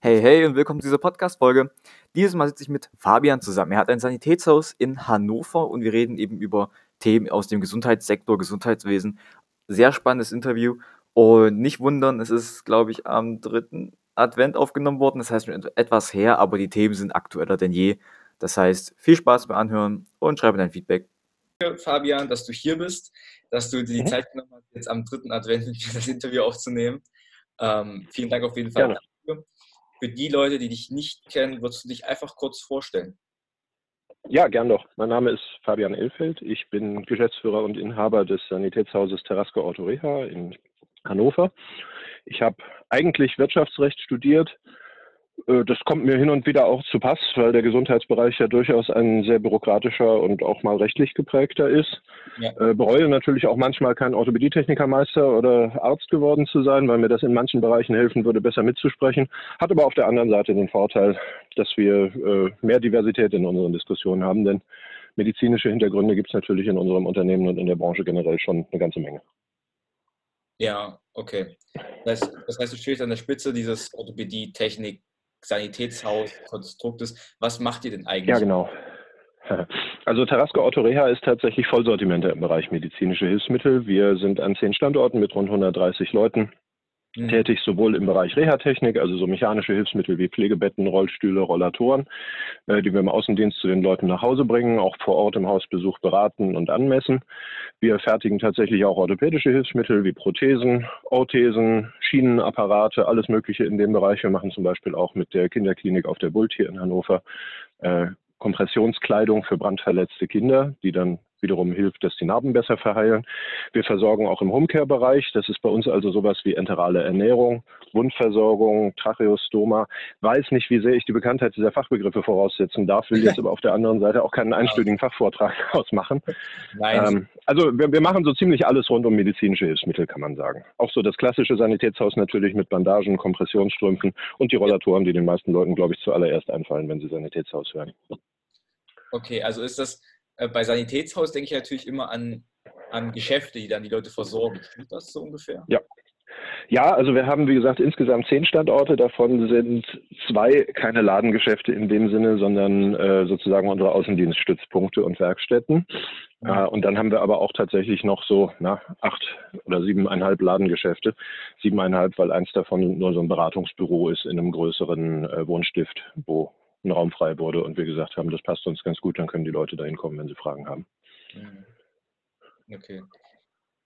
Hey, hey und willkommen zu dieser Podcast-Folge. Dieses Mal sitze ich mit Fabian zusammen. Er hat ein Sanitätshaus in Hannover und wir reden eben über Themen aus dem Gesundheitssektor, Gesundheitswesen. Sehr spannendes Interview und nicht wundern, es ist, glaube ich, am dritten Advent aufgenommen worden. Das heißt schon etwas her, aber die Themen sind aktueller denn je. Das heißt, viel Spaß beim Anhören und schreibe dein Feedback. Fabian, dass du hier bist, dass du dir die mhm. Zeit genommen hast, jetzt am dritten Advent mit mir das Interview aufzunehmen. Ähm, vielen Dank auf jeden Fall. Gerne. Für die Leute, die dich nicht kennen, würdest du dich einfach kurz vorstellen? Ja, gern doch. Mein Name ist Fabian Elfeld. Ich bin Geschäftsführer und Inhaber des Sanitätshauses Terrasco Autoreha in Hannover. Ich habe eigentlich Wirtschaftsrecht studiert, das kommt mir hin und wieder auch zu Pass, weil der Gesundheitsbereich ja durchaus ein sehr bürokratischer und auch mal rechtlich geprägter ist. Ja. Äh, bereue natürlich auch manchmal kein Orthopädietechnikermeister oder Arzt geworden zu sein, weil mir das in manchen Bereichen helfen würde, besser mitzusprechen. Hat aber auf der anderen Seite den Vorteil, dass wir äh, mehr Diversität in unseren Diskussionen haben, denn medizinische Hintergründe gibt es natürlich in unserem Unternehmen und in der Branche generell schon eine ganze Menge. Ja, okay. Das heißt, das heißt du stehst an der Spitze dieses Orthopädie-Technik Sanitätshaus, Konstruktes. Was macht ihr denn eigentlich? Ja, genau. Also Tarasco Autoreha ist tatsächlich Vollsortimenter im Bereich medizinische Hilfsmittel. Wir sind an zehn Standorten mit rund 130 Leuten mhm. tätig, sowohl im Bereich Reha-Technik, also so mechanische Hilfsmittel wie Pflegebetten, Rollstühle, Rollatoren, äh, die wir im Außendienst zu den Leuten nach Hause bringen, auch vor Ort im Hausbesuch beraten und anmessen. Wir fertigen tatsächlich auch orthopädische Hilfsmittel wie Prothesen, Orthesen, Schienenapparate, alles Mögliche in dem Bereich. Wir machen zum Beispiel auch mit der Kinderklinik auf der Bult hier in Hannover äh, Kompressionskleidung für brandverletzte Kinder, die dann wiederum hilft, dass die Narben besser verheilen. Wir versorgen auch im Homecare-Bereich. Das ist bei uns also sowas wie enterale Ernährung, Wundversorgung, Tracheostoma. Weiß nicht, wie sehr ich die Bekanntheit dieser Fachbegriffe voraussetzen darf, will jetzt aber auf der anderen Seite auch keinen einstündigen Fachvortrag ausmachen. Ähm, also wir, wir, machen so ziemlich alles rund um medizinische Hilfsmittel, kann man sagen. Auch so das klassische Sanitätshaus natürlich mit Bandagen, Kompressionsstrümpfen und die Rollatoren, die den meisten Leuten, glaube ich, zuallererst einfallen, wenn sie Sanitätshaus hören. Okay, also ist das bei Sanitätshaus denke ich natürlich immer an, an Geschäfte, die dann die Leute versorgen. Stimmt das so ungefähr? Ja. Ja, also wir haben, wie gesagt, insgesamt zehn Standorte. Davon sind zwei keine Ladengeschäfte in dem Sinne, sondern äh, sozusagen unsere Außendienststützpunkte und Werkstätten. Ja. Äh, und dann haben wir aber auch tatsächlich noch so na, acht oder siebeneinhalb Ladengeschäfte. Siebeneinhalb, weil eins davon nur so ein Beratungsbüro ist in einem größeren äh, Wohnstift, wo ein Raum frei wurde und wir gesagt haben, das passt uns ganz gut, dann können die Leute da hinkommen, wenn sie Fragen haben. Mhm. Okay.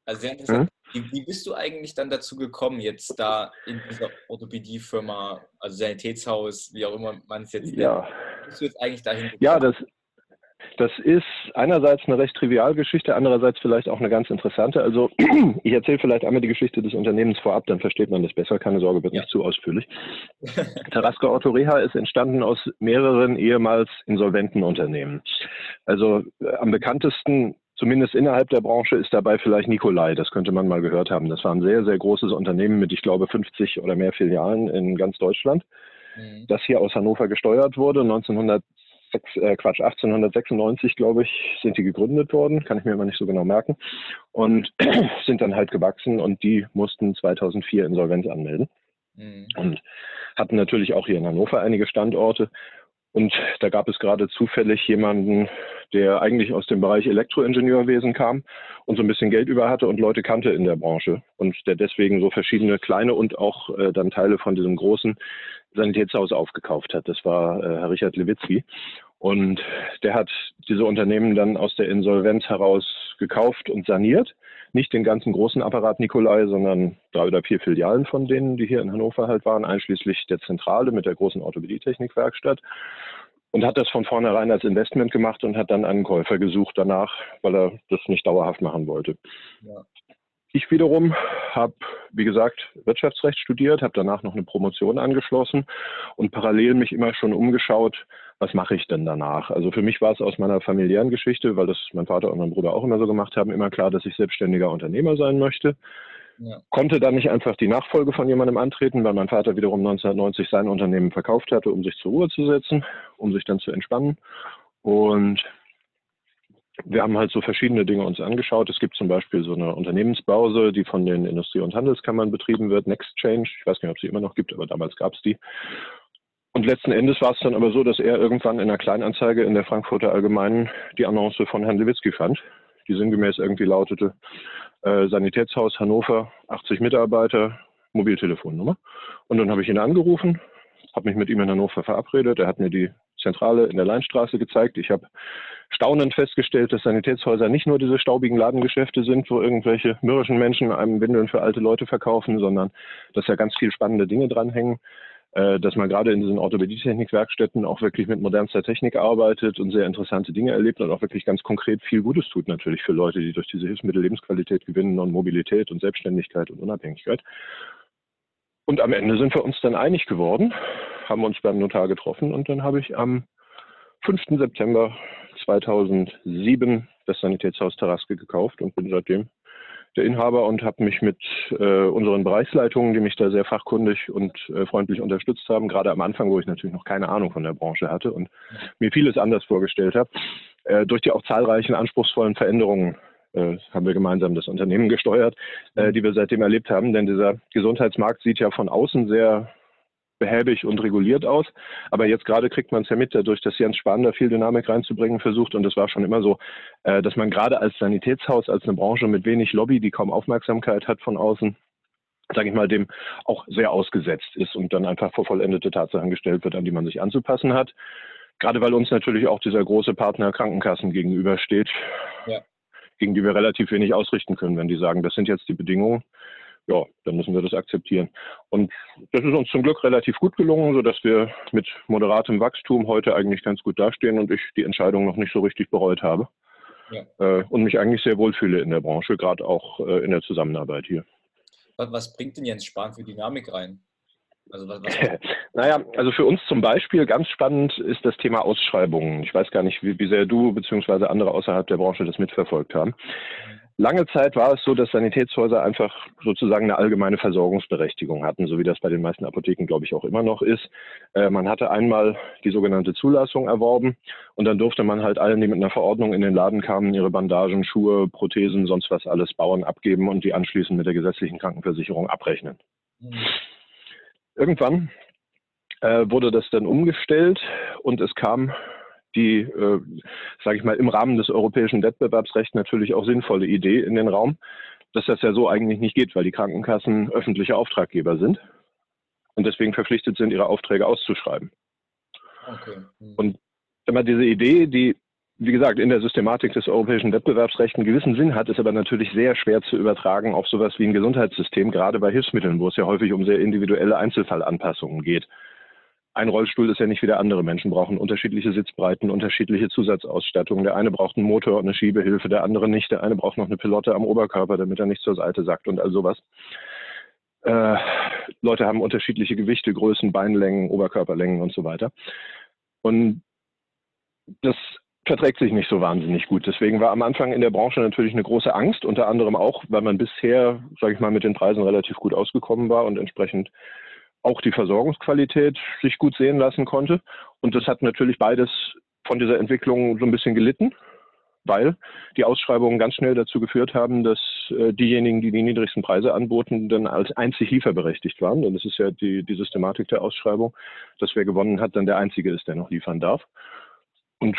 Also sehr interessant. Mhm. Wie, wie, bist du eigentlich dann dazu gekommen, jetzt da in dieser Orthopädiefirma, also Sanitätshaus, wie auch immer man es jetzt ja. nennt, bist du jetzt eigentlich dahin gekommen? Ja, das, das ist einerseits eine recht trivial Geschichte, andererseits vielleicht auch eine ganz interessante. Also ich erzähle vielleicht einmal die Geschichte des Unternehmens vorab, dann versteht man das besser. Keine Sorge, wird ja. nicht zu ausführlich. Tarasco Autoreha ist entstanden aus mehreren ehemals insolventen Unternehmen. Also äh, am bekanntesten zumindest innerhalb der Branche ist dabei vielleicht Nikolai, das könnte man mal gehört haben. Das war ein sehr, sehr großes Unternehmen mit, ich glaube, 50 oder mehr Filialen in ganz Deutschland, mhm. das hier aus Hannover gesteuert wurde. 1900 äh, Quatsch, 1896, glaube ich, sind die gegründet worden, kann ich mir immer nicht so genau merken, und sind dann halt gewachsen und die mussten 2004 Insolvenz anmelden mhm. und hatten natürlich auch hier in Hannover einige Standorte. Und da gab es gerade zufällig jemanden, der eigentlich aus dem Bereich Elektroingenieurwesen kam und so ein bisschen Geld über hatte und Leute kannte in der Branche und der deswegen so verschiedene kleine und auch äh, dann Teile von diesem großen Sanitätshaus aufgekauft hat. Das war äh, Herr Richard Lewitzki. Und der hat diese Unternehmen dann aus der Insolvenz heraus gekauft und saniert. Nicht den ganzen großen Apparat Nikolai, sondern drei oder vier Filialen von denen, die hier in Hannover halt waren, einschließlich der Zentrale mit der großen Orthopädietechnikwerkstatt. Und hat das von vornherein als Investment gemacht und hat dann einen Käufer gesucht danach, weil er das nicht dauerhaft machen wollte. Ja. Ich wiederum habe, wie gesagt, Wirtschaftsrecht studiert, habe danach noch eine Promotion angeschlossen und parallel mich immer schon umgeschaut, was mache ich denn danach? Also für mich war es aus meiner familiären Geschichte, weil das mein Vater und mein Bruder auch immer so gemacht haben, immer klar, dass ich selbstständiger Unternehmer sein möchte. Ja. Konnte dann nicht einfach die Nachfolge von jemandem antreten, weil mein Vater wiederum 1990 sein Unternehmen verkauft hatte, um sich zur Ruhe zu setzen, um sich dann zu entspannen. Und wir haben halt so verschiedene Dinge uns angeschaut. Es gibt zum Beispiel so eine Unternehmensbörse, die von den Industrie- und Handelskammern betrieben wird, Next Change. Ich weiß nicht, ob es sie immer noch gibt, aber damals gab es die. Und letzten Endes war es dann aber so, dass er irgendwann in einer Kleinanzeige in der Frankfurter Allgemeinen die Annonce von Herrn Lewitzki fand, die sinngemäß irgendwie lautete, äh, Sanitätshaus Hannover, 80 Mitarbeiter, Mobiltelefonnummer. Und dann habe ich ihn angerufen, habe mich mit ihm in Hannover verabredet. Er hat mir die Zentrale in der Leinstraße gezeigt. Ich habe staunend festgestellt, dass Sanitätshäuser nicht nur diese staubigen Ladengeschäfte sind, wo irgendwelche mürrischen Menschen einem Windeln für alte Leute verkaufen, sondern dass da ganz viel spannende Dinge dranhängen. Äh, dass man gerade in diesen Orthopädie-Technik-Werkstätten auch wirklich mit modernster Technik arbeitet und sehr interessante Dinge erlebt und auch wirklich ganz konkret viel Gutes tut natürlich für Leute, die durch diese Hilfsmittel Lebensqualität gewinnen und Mobilität und Selbstständigkeit und Unabhängigkeit. Und am Ende sind wir uns dann einig geworden, haben uns beim Notar getroffen und dann habe ich am 5. September 2007 das Sanitätshaus Taraske gekauft und bin seitdem der Inhaber und habe mich mit äh, unseren Bereichsleitungen, die mich da sehr fachkundig und äh, freundlich unterstützt haben, gerade am Anfang, wo ich natürlich noch keine Ahnung von der Branche hatte und mir vieles anders vorgestellt habe, äh, durch die auch zahlreichen anspruchsvollen Veränderungen äh, haben wir gemeinsam das Unternehmen gesteuert, äh, die wir seitdem erlebt haben. Denn dieser Gesundheitsmarkt sieht ja von außen sehr behäbig und reguliert aus. Aber jetzt gerade kriegt man es ja mit, dadurch, dass Jens Spahn da viel Dynamik reinzubringen versucht. Und das war schon immer so, äh, dass man gerade als Sanitätshaus, als eine Branche mit wenig Lobby, die kaum Aufmerksamkeit hat von außen, sage ich mal, dem auch sehr ausgesetzt ist und dann einfach vor vollendete Tatsachen gestellt wird, an die man sich anzupassen hat. Gerade weil uns natürlich auch dieser große Partner Krankenkassen gegenübersteht, ja. gegen die wir relativ wenig ausrichten können, wenn die sagen, das sind jetzt die Bedingungen ja, dann müssen wir das akzeptieren. Und das ist uns zum Glück relativ gut gelungen, sodass wir mit moderatem Wachstum heute eigentlich ganz gut dastehen und ich die Entscheidung noch nicht so richtig bereut habe. Ja. Äh, und mich eigentlich sehr wohlfühle in der Branche, gerade auch äh, in der Zusammenarbeit hier. Was bringt denn Jens Spahn für Dynamik rein? Also was, was naja, also für uns zum Beispiel ganz spannend ist das Thema Ausschreibungen. Ich weiß gar nicht, wie, wie sehr du bzw. andere außerhalb der Branche das mitverfolgt haben. Mhm. Lange Zeit war es so, dass Sanitätshäuser einfach sozusagen eine allgemeine Versorgungsberechtigung hatten, so wie das bei den meisten Apotheken, glaube ich, auch immer noch ist. Äh, man hatte einmal die sogenannte Zulassung erworben und dann durfte man halt allen, die mit einer Verordnung in den Laden kamen, ihre Bandagen, Schuhe, Prothesen, sonst was alles bauen, abgeben und die anschließend mit der gesetzlichen Krankenversicherung abrechnen. Mhm. Irgendwann äh, wurde das dann umgestellt und es kam die, äh, sage ich mal, im Rahmen des europäischen Wettbewerbsrechts natürlich auch sinnvolle Idee in den Raum, dass das ja so eigentlich nicht geht, weil die Krankenkassen öffentliche Auftraggeber sind und deswegen verpflichtet sind, ihre Aufträge auszuschreiben. Okay. Mhm. Und immer diese Idee, die wie gesagt, in der Systematik des europäischen Wettbewerbsrechts einen gewissen Sinn hat, ist aber natürlich sehr schwer zu übertragen auf sowas wie ein Gesundheitssystem, gerade bei Hilfsmitteln, wo es ja häufig um sehr individuelle Einzelfallanpassungen geht ein Rollstuhl ist ja nicht wie der andere. Menschen brauchen unterschiedliche Sitzbreiten, unterschiedliche Zusatzausstattung. Der eine braucht einen Motor und eine Schiebehilfe, der andere nicht. Der eine braucht noch eine Pilotte am Oberkörper, damit er nicht zur Seite sackt und all sowas. Äh, Leute haben unterschiedliche Gewichte, Größen, Beinlängen, Oberkörperlängen und so weiter. Und das verträgt sich nicht so wahnsinnig gut. Deswegen war am Anfang in der Branche natürlich eine große Angst, unter anderem auch, weil man bisher, sage ich mal, mit den Preisen relativ gut ausgekommen war und entsprechend auch die Versorgungsqualität sich gut sehen lassen konnte. Und das hat natürlich beides von dieser Entwicklung so ein bisschen gelitten, weil die Ausschreibungen ganz schnell dazu geführt haben, dass äh, diejenigen, die die niedrigsten Preise anboten, dann als einzig lieferberechtigt waren. Und das ist ja die, die Systematik der Ausschreibung, dass wer gewonnen hat, dann der Einzige ist, der noch liefern darf. Und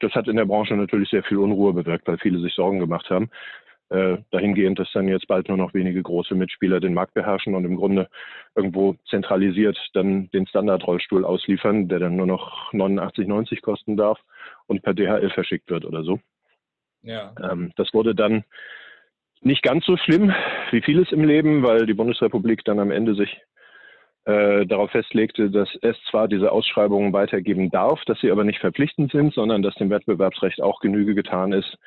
das hat in der Branche natürlich sehr viel Unruhe bewirkt, weil viele sich Sorgen gemacht haben, äh, dahingehend, dass dann jetzt bald nur noch wenige große Mitspieler den Markt beherrschen und im Grunde irgendwo zentralisiert dann den Standardrollstuhl ausliefern, der dann nur noch 89,90 kosten darf und per DHL verschickt wird oder so. Ja. Ähm, das wurde dann nicht ganz so schlimm wie vieles im Leben, weil die Bundesrepublik dann am Ende sich äh, darauf festlegte, dass es zwar diese Ausschreibungen weitergeben darf, dass sie aber nicht verpflichtend sind, sondern dass dem Wettbewerbsrecht auch Genüge getan ist,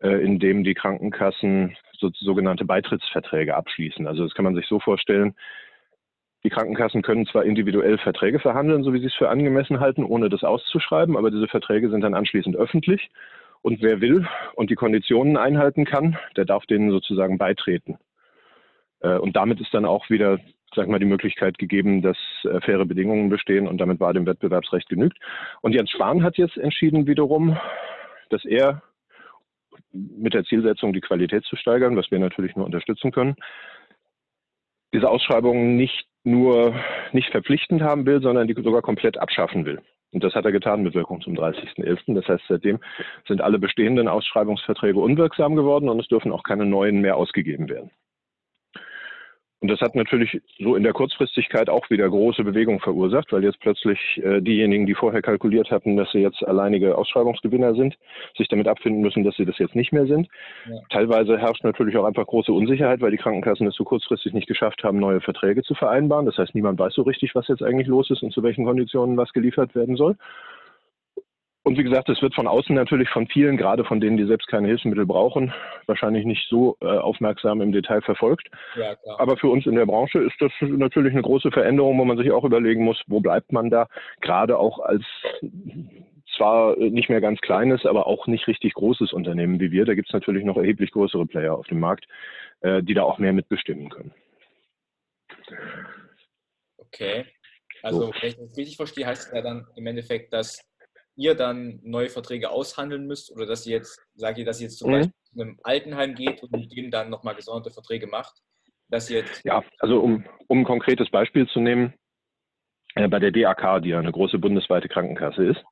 äh, in dem die Krankenkassen so, sogenannte Beitrittsverträge abschließen. Also das kann man sich so vorstellen, die Krankenkassen können zwar individuell Verträge verhandeln, so wie sie es für angemessen halten, ohne das auszuschreiben, aber diese Verträge sind dann anschließend öffentlich. Und wer will und die Konditionen einhalten kann, der darf denen sozusagen beitreten. Äh, und damit ist dann auch wieder, sag mal, die Möglichkeit gegeben, dass äh, faire Bedingungen bestehen und damit war dem Wettbewerbsrecht genügt. Und Jens Spahn hat jetzt entschieden wiederum, dass er mit der Zielsetzung, die Qualität zu steigern, was wir natürlich nur unterstützen können, diese Ausschreibungen nicht nur nicht verpflichtend haben will, sondern die sogar komplett abschaffen will. Und das hat er getan mit Wirkung zum 30.11. Das heißt, seitdem sind alle bestehenden Ausschreibungsverträge unwirksam geworden und es dürfen auch keine neuen mehr ausgegeben werden. Und das hat natürlich so in der Kurzfristigkeit auch wieder große Bewegung verursacht, weil jetzt plötzlich äh, diejenigen, die vorher kalkuliert hatten, dass sie jetzt alleinige Ausschreibungsgewinner sind, sich damit abfinden müssen, dass sie das jetzt nicht mehr sind. Ja. Teilweise herrscht natürlich auch einfach große Unsicherheit, weil die Krankenkassen es so kurzfristig nicht geschafft haben, neue Verträge zu vereinbaren. Das heißt, niemand weiß so richtig, was jetzt eigentlich los ist und zu welchen Konditionen was geliefert werden soll. Und wie gesagt, es wird von außen natürlich von vielen, gerade von denen, die selbst keine Hilfsmittel brauchen, wahrscheinlich nicht so äh, aufmerksam im Detail verfolgt. Ja, Aber für uns in der Branche ist das natürlich eine große Veränderung, wo man sich auch überlegen muss, wo bleibt man da, gerade auch als zwar nicht mehr ganz kleines, aber auch nicht richtig großes Unternehmen wie wir. Da gibt es natürlich noch erheblich größere Player auf dem Markt, äh, die da auch mehr mitbestimmen können. Okay. Also, so. wenn ich das richtig verstehe, heißt es ja dann im Endeffekt, dass ihr dann neue Verträge aushandeln müsst oder dass ihr jetzt, sage ich, dass ihr jetzt zum mhm. Beispiel zu einem Altenheim geht und mit dem dann nochmal gesonderte Verträge macht, dass ihr jetzt... Ja, also um, um ein konkretes Beispiel zu nehmen, äh, bei der DAK, die ja eine große bundesweite Krankenkasse ist,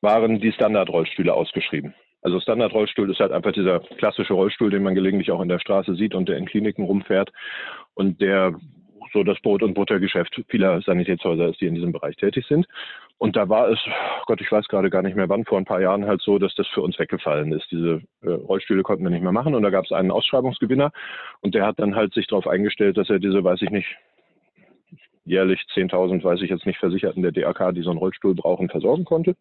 waren die Standardrollstühle ausgeschrieben. Also Standardrollstuhl ist halt einfach dieser klassische Rollstuhl, den man gelegentlich auch in der Straße sieht und der in Kliniken rumfährt und der so das Brot- und Buttergeschäft vieler Sanitätshäuser ist, die in diesem Bereich tätig sind. Und da war es, Gott, ich weiß gerade gar nicht mehr wann, vor ein paar Jahren halt so, dass das für uns weggefallen ist. Diese äh, Rollstühle konnten wir nicht mehr machen und da gab es einen Ausschreibungsgewinner und der hat dann halt sich darauf eingestellt, dass er diese, weiß ich nicht, jährlich 10.000, weiß ich jetzt nicht, Versicherten der DAK, die so einen Rollstuhl brauchen, versorgen konnte.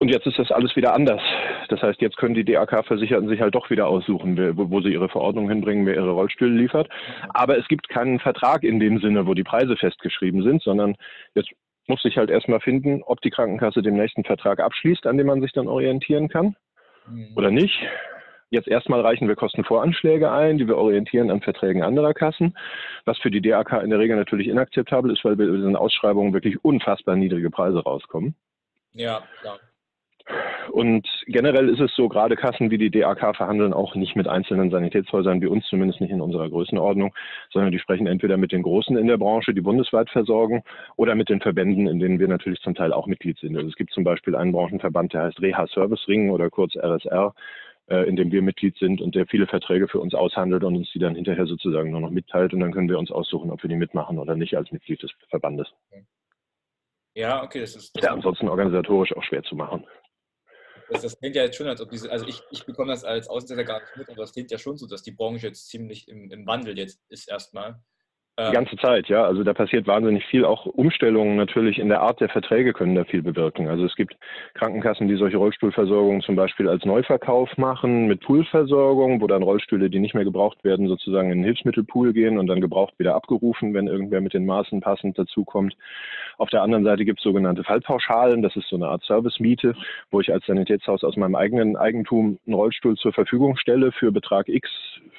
Und jetzt ist das alles wieder anders. Das heißt, jetzt können die DAK-Versicherten sich halt doch wieder aussuchen, wo, sie ihre Verordnung hinbringen, wer ihre Rollstühle liefert. Aber es gibt keinen Vertrag in dem Sinne, wo die Preise festgeschrieben sind, sondern jetzt muss sich halt erstmal finden, ob die Krankenkasse den nächsten Vertrag abschließt, an dem man sich dann orientieren kann mhm. oder nicht. Jetzt erstmal reichen wir Kostenvoranschläge ein, die wir orientieren an Verträgen anderer Kassen, was für die DAK in der Regel natürlich inakzeptabel ist, weil wir in diesen Ausschreibungen wirklich unfassbar niedrige Preise rauskommen. Ja, klar. Und generell ist es so, gerade Kassen wie die DAK verhandeln auch nicht mit einzelnen Sanitätshäusern, wie uns zumindest nicht in unserer Größenordnung, sondern die sprechen entweder mit den Großen in der Branche, die bundesweit versorgen, oder mit den Verbänden, in denen wir natürlich zum Teil auch Mitglied sind. Also es gibt zum Beispiel einen Branchenverband, der heißt Reha Service Ring oder kurz RSR, äh, in dem wir Mitglied sind und der viele Verträge für uns aushandelt und uns die dann hinterher sozusagen nur noch mitteilt und dann können wir uns aussuchen, ob wir die mitmachen oder nicht als Mitglied des Verbandes. Ja, okay, das ist. Das ja, ansonsten organisatorisch auch schwer zu machen das, das klingt ja jetzt schon, als ob diese, also ich, ich bekomme das als Außenseiter gar nicht mit, aber das klingt ja schon so, dass die Branche jetzt ziemlich im, im Wandel jetzt ist erstmal. Die ganze Zeit, ja. Also da passiert wahnsinnig viel. Auch Umstellungen natürlich in der Art der Verträge können da viel bewirken. Also es gibt Krankenkassen, die solche Rollstuhlversorgungen zum Beispiel als Neuverkauf machen mit Poolversorgung, wo dann Rollstühle, die nicht mehr gebraucht werden, sozusagen in den Hilfsmittelpool gehen und dann gebraucht wieder abgerufen, wenn irgendwer mit den Maßen passend dazukommt. Auf der anderen Seite gibt es sogenannte Fallpauschalen. Das ist so eine Art Servicemiete, wo ich als Sanitätshaus aus meinem eigenen Eigentum einen Rollstuhl zur Verfügung stelle für Betrag X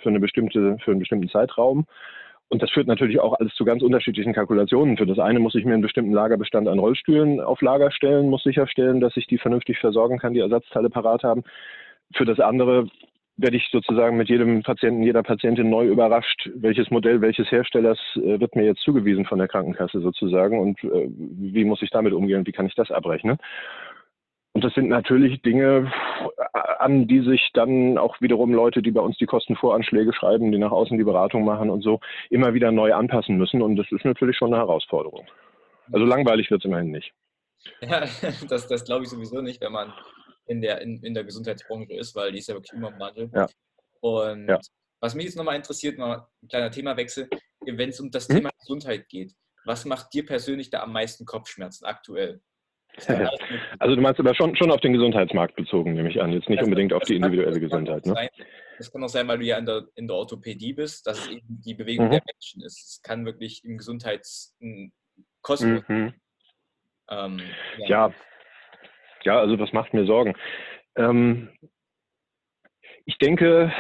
für eine bestimmte, für einen bestimmten Zeitraum. Und das führt natürlich auch alles zu ganz unterschiedlichen Kalkulationen. Für das eine muss ich mir einen bestimmten Lagerbestand an Rollstühlen auf Lager stellen, muss sicherstellen, dass ich die vernünftig versorgen kann, die Ersatzteile parat haben. Für das andere werde ich sozusagen mit jedem Patienten, jeder Patientin neu überrascht, welches Modell, welches Herstellers äh, wird mir jetzt zugewiesen von der Krankenkasse sozusagen und äh, wie muss ich damit umgehen und wie kann ich das abrechnen. Und das sind natürlich Dinge, an die sich dann auch wiederum Leute, die bei uns die Kostenvoranschläge schreiben, die nach außen die Beratung machen und so, immer wieder neu anpassen müssen. Und das ist natürlich schon eine Herausforderung. Also langweilig wird es immerhin nicht. Ja, das, das glaube ich sowieso nicht, wenn man in der, in, in der Gesundheitsbranche ist, weil die ist ja wirklich immer im Wandel. Ja. Und ja. was mich jetzt nochmal interessiert, mal ein kleiner Themawechsel, wenn es um das hm? Thema Gesundheit geht, was macht dir persönlich da am meisten Kopfschmerzen aktuell? Also du meinst aber schon, schon auf den Gesundheitsmarkt bezogen, nehme ich an, jetzt nicht das unbedingt auf die individuelle Gesundheit. Ne? Das kann auch sein, weil du ja in der, in der Orthopädie bist, dass es eben die Bewegung mhm. der Menschen ist. Es kann wirklich im Gesundheitskosmos. Mhm. Ähm, ja. ja. ja, also das macht mir Sorgen. Ähm, ich denke,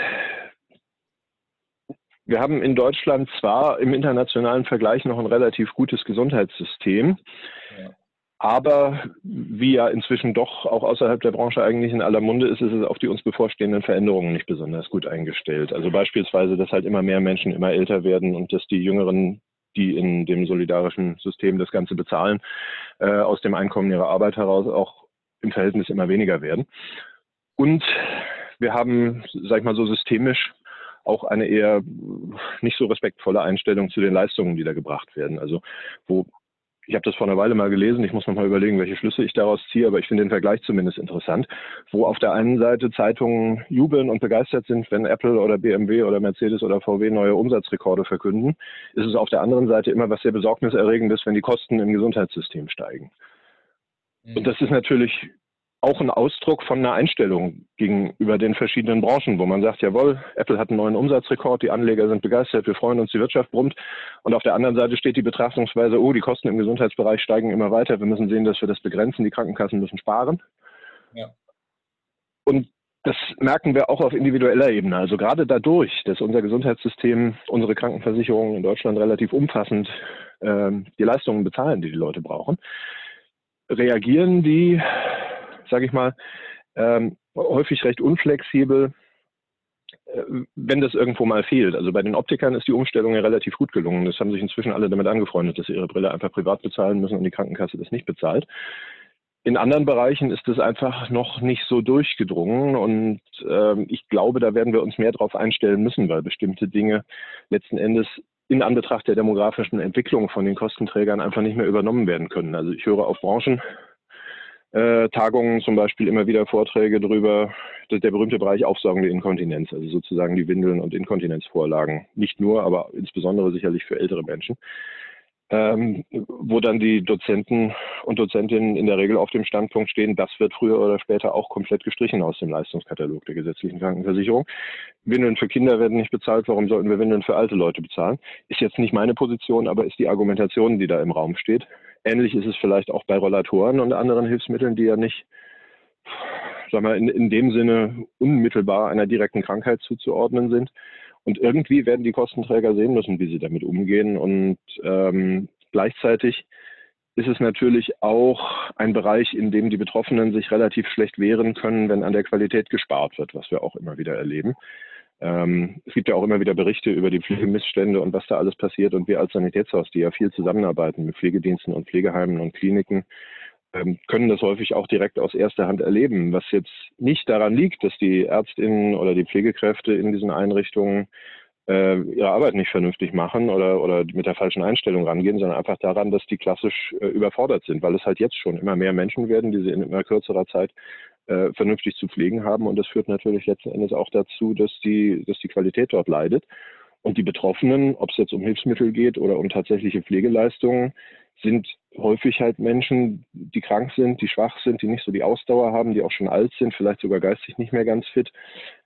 wir haben in Deutschland zwar im internationalen Vergleich noch ein relativ gutes Gesundheitssystem. Ja Aber wie ja inzwischen doch auch außerhalb der Branche eigentlich in aller Munde ist, ist es auf die uns bevorstehenden Veränderungen nicht besonders gut eingestellt. Also beispielsweise, dass halt immer mehr Menschen immer älter werden und dass die Jüngeren, die in dem solidarischen System das Ganze bezahlen, äh, aus dem Einkommen ihrer Arbeit heraus auch im Verhältnis immer weniger werden. Und wir haben, sag ich mal so systemisch, auch eine eher nicht so respektvolle Einstellung zu den Leistungen, die da gebracht werden. Also wo ich habe das vor einer Weile mal gelesen, ich muss noch mal überlegen, welche Schlüsse ich daraus ziehe, aber ich finde den Vergleich zumindest interessant, wo auf der einen Seite Zeitungen jubeln und begeistert sind, wenn Apple oder BMW oder Mercedes oder VW neue Umsatzrekorde verkünden, ist es auf der anderen Seite immer was sehr besorgniserregendes, wenn die Kosten im Gesundheitssystem steigen. Mhm. Und das ist natürlich auch ein Ausdruck von einer Einstellung gegenüber den verschiedenen Branchen, wo man sagt, jawohl, Apple hat einen neuen Umsatzrekord, die Anleger sind begeistert, wir freuen uns, die Wirtschaft brummt. Und auf der anderen Seite steht die Betrachtungsweise, oh, die Kosten im Gesundheitsbereich steigen immer weiter, wir müssen sehen, dass wir das begrenzen, die Krankenkassen müssen sparen. Ja. Und das merken wir auch auf individueller Ebene. Also gerade dadurch, dass unser Gesundheitssystem, unsere Krankenversicherungen in Deutschland relativ umfassend äh, die Leistungen bezahlen, die die Leute brauchen, reagieren die sage ich mal, ähm, häufig recht unflexibel, äh, wenn das irgendwo mal fehlt. Also bei den Optikern ist die Umstellung ja relativ gut gelungen. Das haben sich inzwischen alle damit angefreundet, dass sie ihre Brille einfach privat bezahlen müssen und die Krankenkasse das nicht bezahlt. In anderen Bereichen ist es einfach noch nicht so durchgedrungen und ähm, ich glaube, da werden wir uns mehr darauf einstellen müssen, weil bestimmte Dinge letzten Endes in Anbetracht der demografischen Entwicklung von den Kostenträgern einfach nicht mehr übernommen werden können. Also ich höre auf Branchen, äh, Tagungen zum Beispiel immer wieder Vorträge darüber, der berühmte Bereich aufsaugende Inkontinenz, also sozusagen die Windeln und Inkontinenzvorlagen. Nicht nur, aber insbesondere sicherlich für ältere Menschen. Ähm, wo dann die Dozenten und Dozentinnen in der Regel auf dem Standpunkt stehen, das wird früher oder später auch komplett gestrichen aus dem Leistungskatalog der gesetzlichen Krankenversicherung. Windeln für Kinder werden nicht bezahlt, warum sollten wir Windeln für alte Leute bezahlen? Ist jetzt nicht meine Position, aber ist die Argumentation, die da im Raum steht. Ähnlich ist es vielleicht auch bei Rollatoren und anderen Hilfsmitteln, die ja nicht, sag mal, in, in dem Sinne unmittelbar einer direkten Krankheit zuzuordnen sind. Und irgendwie werden die Kostenträger sehen müssen, wie sie damit umgehen. Und ähm, gleichzeitig ist es natürlich auch ein Bereich, in dem die Betroffenen sich relativ schlecht wehren können, wenn an der Qualität gespart wird, was wir auch immer wieder erleben. Ähm, es gibt ja auch immer wieder Berichte über die Pflegemissstände und was da alles passiert. Und wir als Sanitätshaus, die ja viel zusammenarbeiten mit Pflegediensten und Pflegeheimen und Kliniken, ähm, können das häufig auch direkt aus erster Hand erleben, was jetzt nicht daran liegt, dass die Ärztinnen oder die Pflegekräfte in diesen Einrichtungen äh, ihre Arbeit nicht vernünftig machen oder, oder mit der falschen Einstellung rangehen, sondern einfach daran, dass die klassisch äh, überfordert sind, weil es halt jetzt schon immer mehr Menschen werden, die sie in immer kürzerer Zeit äh, vernünftig zu pflegen haben. Und das führt natürlich letzten Endes auch dazu, dass die, dass die Qualität dort leidet. Und die Betroffenen, ob es jetzt um Hilfsmittel geht oder um tatsächliche Pflegeleistungen, sind häufig halt Menschen, die krank sind, die schwach sind, die nicht so die Ausdauer haben, die auch schon alt sind, vielleicht sogar geistig nicht mehr ganz fit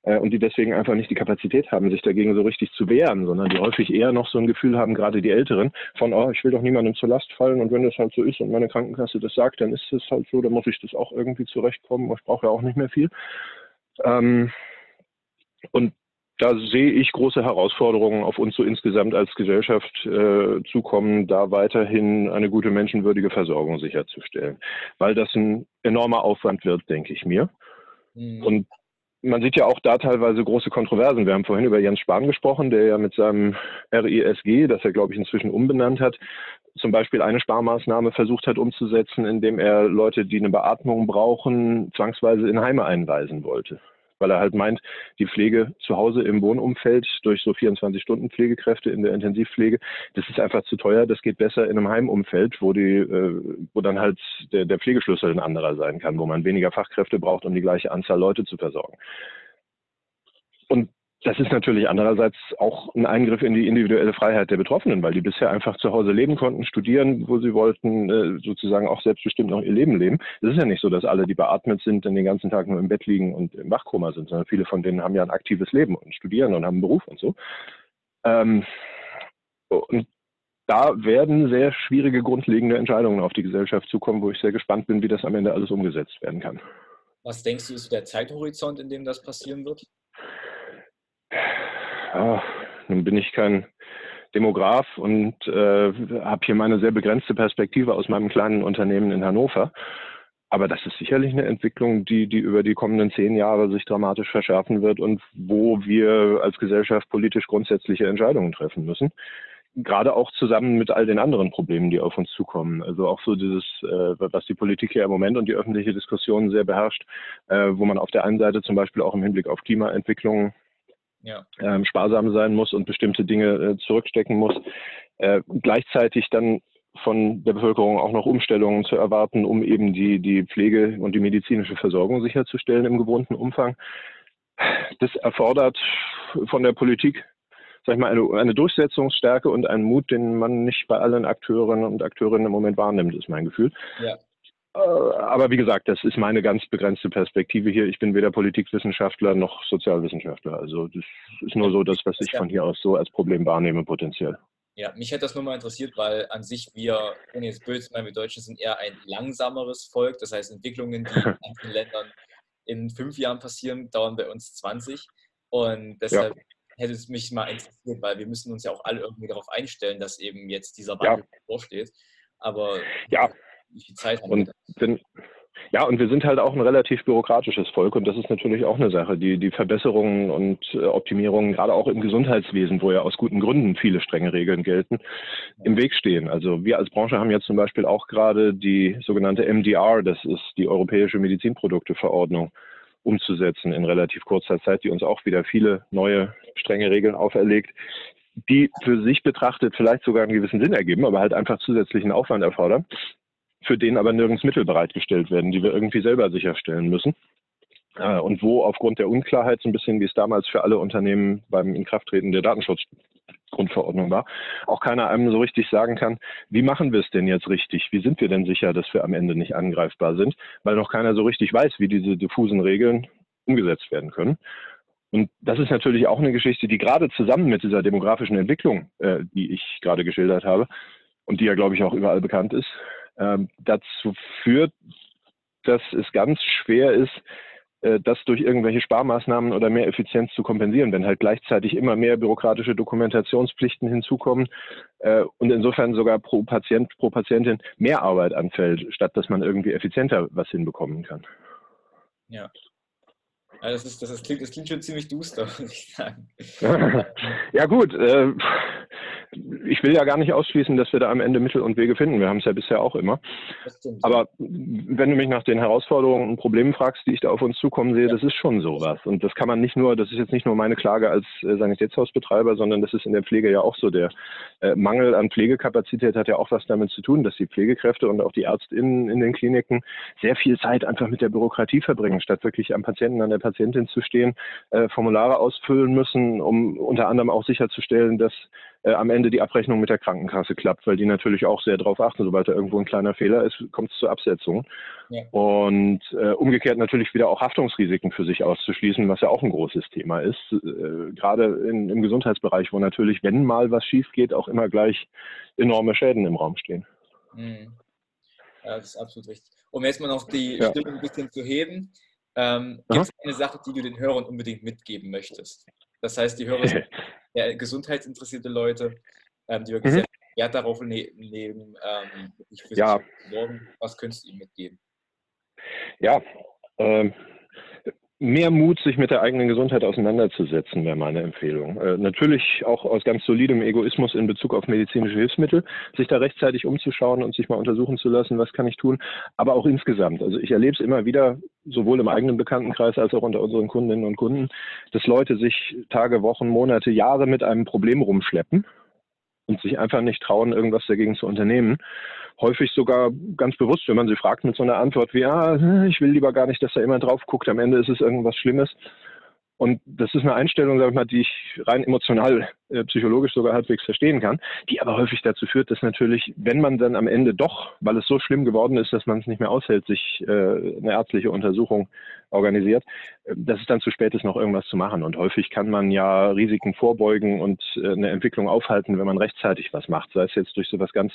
äh, und die deswegen einfach nicht die Kapazität haben, sich dagegen so richtig zu wehren, sondern die häufig eher noch so ein Gefühl haben, gerade die Älteren, von, oh, ich will doch niemandem zur Last fallen und wenn das halt so ist und meine Krankenkasse das sagt, dann ist es halt so, dann muss ich das auch irgendwie zurechtkommen, ich brauche ja auch nicht mehr viel. Ähm, und da sehe ich große Herausforderungen auf uns so insgesamt als Gesellschaft äh, zukommen, da weiterhin eine gute menschenwürdige Versorgung sicherzustellen. Weil das ein enormer Aufwand wird, denke ich mir. Mhm. Und man sieht ja auch da teilweise große Kontroversen. Wir haben vorhin über Jens Spahn gesprochen, der ja mit seinem RISG, das er, glaube ich, inzwischen umbenannt hat, zum Beispiel eine Sparmaßnahme versucht hat umzusetzen, indem er Leute, die eine Beatmung brauchen, zwangsweise in Heime einweisen wollte weil er halt meint, die Pflege zu Hause im Wohnumfeld durch so 24-Stunden-Pflegekräfte in der Intensivpflege, das ist einfach zu teuer, das geht besser in einem Heimumfeld, wo die, äh, wo dann halt der, der Pflegeschlüssel ein anderer sein kann, wo man weniger Fachkräfte braucht, um die gleiche Anzahl Leute zu versorgen. Und das ist natürlich andererseits auch ein Eingriff in die individuelle Freiheit der Betroffenen, weil die bisher einfach zu Hause leben konnten, studieren, wo sie wollten, äh, sozusagen auch selbstbestimmt noch ihr Leben leben. Es ist ja nicht so, dass alle, die beatmet sind, dann den ganzen Tag nur im Bett liegen und im Wachkoma sind, sondern viele von denen haben ja ein aktives Leben und studieren und haben einen Beruf und so. Ähm, und da werden sehr schwierige grundlegende Entscheidungen auf die Gesellschaft zukommen, wo ich sehr gespannt bin, wie das am Ende alles umgesetzt werden kann. Was denkst du, ist der Zeithorizont, in dem das passieren wird? Ja, nun bin ich kein Demograf und äh, habe hier meine sehr begrenzte Perspektive aus meinem kleinen Unternehmen in Hannover. Aber das ist sicherlich eine Entwicklung, die, die über die kommenden zehn Jahre sich dramatisch verschärfen wird und wo wir als Gesellschaft politisch grundsätzliche Entscheidungen treffen müssen. Gerade auch zusammen mit all den anderen Problemen, die auf uns zukommen. Also auch so dieses, äh, was die Politik hier im Moment und die öffentliche Diskussion sehr beherrscht, äh, wo man auf der einen Seite zum Beispiel auch im Hinblick auf Klimaentwicklung ja. ähm, sparsam sein muss und bestimmte Dinge äh, zurückstecken muss. Äh, gleichzeitig dann von der Bevölkerung auch noch Umstellungen zu erwarten, um eben die, die Pflege und die medizinische Versorgung sicherzustellen im gewohnten Umfang. Das erfordert von der Politik, sag ich mal, eine, eine Durchsetzungsstärke und einen Mut, den man nicht bei allen Akteurinnen und Akteurinnen im Moment wahrnimmt, ist mein Gefühl. Ja. Äh, aber wie gesagt, das ist meine ganz begrenzte Perspektive hier. Ich bin weder Politikwissenschaftler noch Sozialwissenschaftler. Also das ist nur so das, was ich von hier aus so als Problem wahrnehme, potenziell. Ja, mich hätte das nur mal interessiert, weil an sich wir, ohne jetzt böse zu wir Deutschen sind eher ein langsameres Volk. Das heißt, Entwicklungen, die in anderen Ländern in fünf Jahren passieren, dauern bei uns 20. Und deshalb ja. hätte es mich mal interessiert, weil wir müssen uns ja auch alle irgendwie darauf einstellen, dass eben jetzt dieser Wandel ja. vorsteht. Aber ja. Wie viel Zeit haben und? Wenn, ja, und wir sind halt auch ein relativ bürokratisches Volk und das ist natürlich auch eine Sache, die die Verbesserungen und äh, Optimierungen gerade auch im Gesundheitswesen, wo ja aus guten Gründen viele strenge Regeln gelten, im Weg stehen. Also wir als Branche haben jetzt zum Beispiel auch gerade die sogenannte MDR, das ist die Europäische Medizinprodukteverordnung, umzusetzen in relativ kurzer Zeit, die uns auch wieder viele neue strenge Regeln auferlegt, die für sich betrachtet vielleicht sogar einen gewissen Sinn ergeben, aber halt einfach zusätzlichen Aufwand erfordern für den aber nirgends Mittel bereitgestellt werden, die wir irgendwie selber sicherstellen müssen. Äh, und wo aufgrund der Unklarheit, so ein bisschen wie es damals für alle Unternehmen beim Inkrafttreten der Datenschutzgrundverordnung war, auch keiner einem so richtig sagen kann, wie machen wir es denn jetzt richtig? Wie sind wir denn sicher, dass wir am Ende nicht angreifbar sind? Weil noch keiner so richtig weiß, wie diese diffusen Regeln umgesetzt werden können. Und das ist natürlich auch eine Geschichte, die gerade zusammen mit dieser demografischen Entwicklung, äh, die ich gerade geschildert habe und die ja, glaube ich, auch überall bekannt ist, ähm, dazu führt, dass es ganz schwer ist, äh, das durch irgendwelche Sparmaßnahmen oder mehr Effizienz zu kompensieren, wenn halt gleichzeitig immer mehr bürokratische Dokumentationspflichten hinzukommen äh, und insofern sogar pro Patient, pro Patientin mehr Arbeit anfällt, statt dass man irgendwie effizienter was hinbekommen kann. Ja. Ja, das, ist, das, das, klingt, das klingt schon ziemlich duster, muss ich sagen. ja gut, äh, ich will ja gar nicht ausschließen, dass wir da am Ende Mittel und Wege finden. Wir haben es ja bisher auch immer. Aber wenn du mich nach den Herausforderungen und Problemen fragst, die ich da auf uns zukommen sehe, ja. das ist schon sowas. Und das kann man nicht nur, das ist jetzt nicht nur meine Klage als äh, Sanitätshausbetreiber, sondern das ist in der Pflege ja auch so. Der äh, Mangel an Pflegekapazität hat ja auch was damit zu tun, dass die Pflegekräfte und auch die ÄrztInnen in den Kliniken sehr viel Zeit einfach mit der Bürokratie verbringen, statt wirklich am Patienten, an der Patientin zu stehen, äh, Formulare ausfüllen müssen, um unter anderem auch sicherzustellen, dass am Ende die Abrechnung mit der Krankenkasse klappt, weil die natürlich auch sehr darauf achten, sobald da irgendwo ein kleiner Fehler ist, kommt es zur Absetzung. Ja. Und äh, umgekehrt natürlich wieder auch Haftungsrisiken für sich auszuschließen, was ja auch ein großes Thema ist, äh, gerade im Gesundheitsbereich, wo natürlich, wenn mal was schief geht, auch immer gleich enorme Schäden im Raum stehen. Mhm. Ja, das ist absolut richtig. Um jetzt mal noch die ja. Stimmung ein bisschen zu heben, ähm, gibt es eine Sache, die du den Hörern unbedingt mitgeben möchtest? Das heißt, die Hörer ja, gesundheitsinteressierte Leute, ähm, die wirklich mhm. sehr Wert darauf nehmen, ähm, für ja. sich zu sorgen. Was könntest du ihnen mitgeben? Ja, ähm, mehr Mut, sich mit der eigenen Gesundheit auseinanderzusetzen, wäre meine Empfehlung. Äh, natürlich auch aus ganz solidem Egoismus in Bezug auf medizinische Hilfsmittel, sich da rechtzeitig umzuschauen und sich mal untersuchen zu lassen, was kann ich tun, aber auch insgesamt. Also ich erlebe es immer wieder, sowohl im eigenen Bekanntenkreis als auch unter unseren Kundinnen und Kunden, dass Leute sich Tage, Wochen, Monate, Jahre mit einem Problem rumschleppen und sich einfach nicht trauen, irgendwas dagegen zu unternehmen. Häufig sogar ganz bewusst, wenn man sie fragt mit so einer Antwort wie, ja, ich will lieber gar nicht, dass da jemand drauf guckt, am Ende ist es irgendwas Schlimmes. Und das ist eine Einstellung, sag ich mal, die ich rein emotional, äh, psychologisch sogar halbwegs verstehen kann, die aber häufig dazu führt, dass natürlich, wenn man dann am Ende doch, weil es so schlimm geworden ist, dass man es nicht mehr aushält, sich äh, eine ärztliche Untersuchung organisiert, äh, dass es dann zu spät ist, noch irgendwas zu machen. Und häufig kann man ja Risiken vorbeugen und äh, eine Entwicklung aufhalten, wenn man rechtzeitig was macht. Sei es jetzt durch so was ganz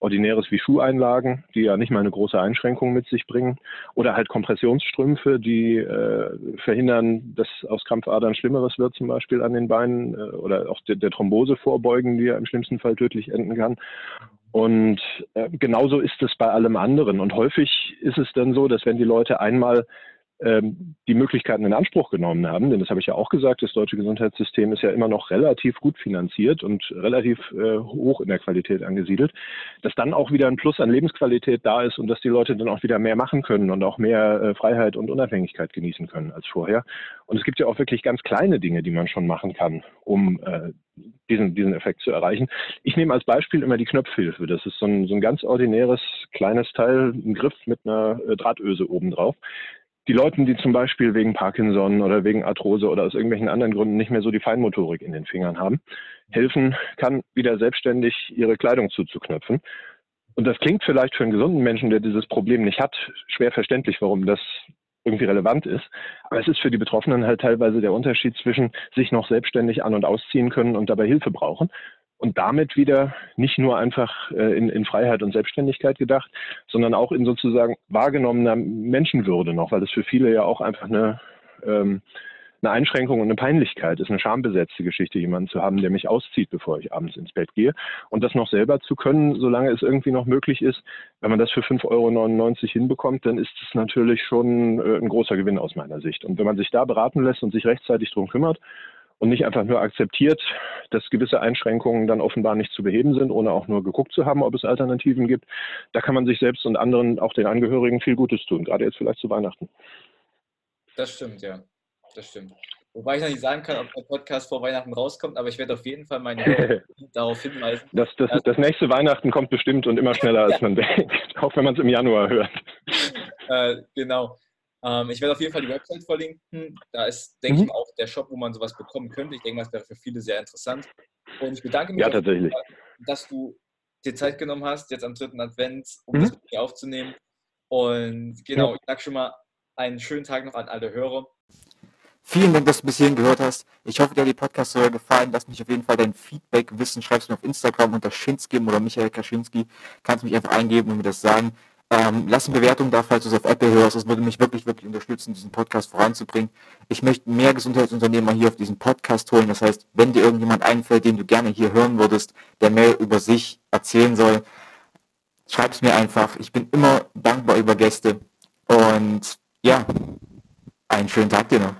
Ordinäres wie Schuheinlagen, die ja nicht mal eine große Einschränkung mit sich bringen, oder halt Kompressionsstrümpfe, die äh, verhindern, dass aus Krampfadern Schlimmeres wird, zum Beispiel an den Beinen, oder auch der Thrombose vorbeugen, die ja im schlimmsten Fall tödlich enden kann. Und äh, genauso ist es bei allem anderen. Und häufig ist es dann so, dass wenn die Leute einmal die Möglichkeiten in Anspruch genommen haben, denn das habe ich ja auch gesagt, das deutsche Gesundheitssystem ist ja immer noch relativ gut finanziert und relativ äh, hoch in der Qualität angesiedelt, dass dann auch wieder ein Plus an Lebensqualität da ist und dass die Leute dann auch wieder mehr machen können und auch mehr äh, Freiheit und Unabhängigkeit genießen können als vorher. Und es gibt ja auch wirklich ganz kleine Dinge, die man schon machen kann, um äh, diesen, diesen Effekt zu erreichen. Ich nehme als Beispiel immer die Knopfhilfe. Das ist so ein, so ein ganz ordinäres kleines Teil, ein Griff mit einer äh, Drahtöse oben drauf die Leuten, die zum Beispiel wegen Parkinson oder wegen Arthrose oder aus irgendwelchen anderen Gründen nicht mehr so die Feinmotorik in den Fingern haben, helfen kann, wieder selbstständig ihre Kleidung zuzuknöpfen. Und das klingt vielleicht für einen gesunden Menschen, der dieses Problem nicht hat, schwer verständlich, warum das irgendwie relevant ist. Aber es ist für die Betroffenen halt teilweise der Unterschied zwischen sich noch selbstständig an- und ausziehen können und dabei Hilfe brauchen und damit wieder nicht nur einfach äh, in, in Freiheit und Selbstständigkeit gedacht, sondern auch in sozusagen wahrgenommener Menschenwürde noch, weil das für viele ja auch einfach eine, ähm, eine Einschränkung und eine Peinlichkeit ist, eine schambesetzte Geschichte, jemanden zu haben, der mich auszieht, bevor ich abends ins Bett gehe. Und das noch selber zu können, solange es irgendwie noch möglich ist, wenn man das für 5,99 Euro hinbekommt, dann ist es natürlich schon äh, ein großer Gewinn aus meiner Sicht. Und wenn man sich da beraten lässt und sich rechtzeitig drum kümmert, und nicht einfach nur akzeptiert, dass gewisse Einschränkungen dann offenbar nicht zu beheben sind, ohne auch nur geguckt zu haben, ob es Alternativen gibt. Da kann man sich selbst und anderen, auch den Angehörigen, viel Gutes tun, gerade jetzt vielleicht zu Weihnachten. Das stimmt, ja. Das stimmt. Wobei ich noch nicht sagen kann, ob der Podcast vor Weihnachten rauskommt, aber ich werde auf jeden Fall meine darauf hinweisen. Das, das, also, das, nächste Weihnachten kommt bestimmt und immer schneller, als man denkt, auch wenn man es im Januar hört. Äh, genau. Ähm, ich werde auf jeden Fall die Website verlinken. Da ist, denke mhm. ich, auch der Shop, wo man sowas bekommen könnte. Ich denke, das wäre für viele sehr interessant. Und ich bedanke mich, ja, tatsächlich. dass du dir Zeit genommen hast, jetzt am dritten Advent, um mhm. das mit mir aufzunehmen. Und genau, ich sage schon mal einen schönen Tag noch an alle Hörer. Vielen Dank, dass du bis hierhin gehört hast. Ich hoffe, dir hat die Podcast-Folge gefallen. Lass mich auf jeden Fall dein Feedback wissen. Schreibst du mir auf Instagram unter Schinski oder Michael Kaczynski. Kannst mich einfach eingeben und mir das sagen. Ähm, lass eine Bewertung da, falls du es auf Apple hörst. Das würde mich wirklich, wirklich unterstützen, diesen Podcast voranzubringen. Ich möchte mehr Gesundheitsunternehmer hier auf diesen Podcast holen. Das heißt, wenn dir irgendjemand einfällt, den du gerne hier hören würdest, der mehr über sich erzählen soll, schreib es mir einfach. Ich bin immer dankbar über Gäste. Und ja, einen schönen Tag dir noch.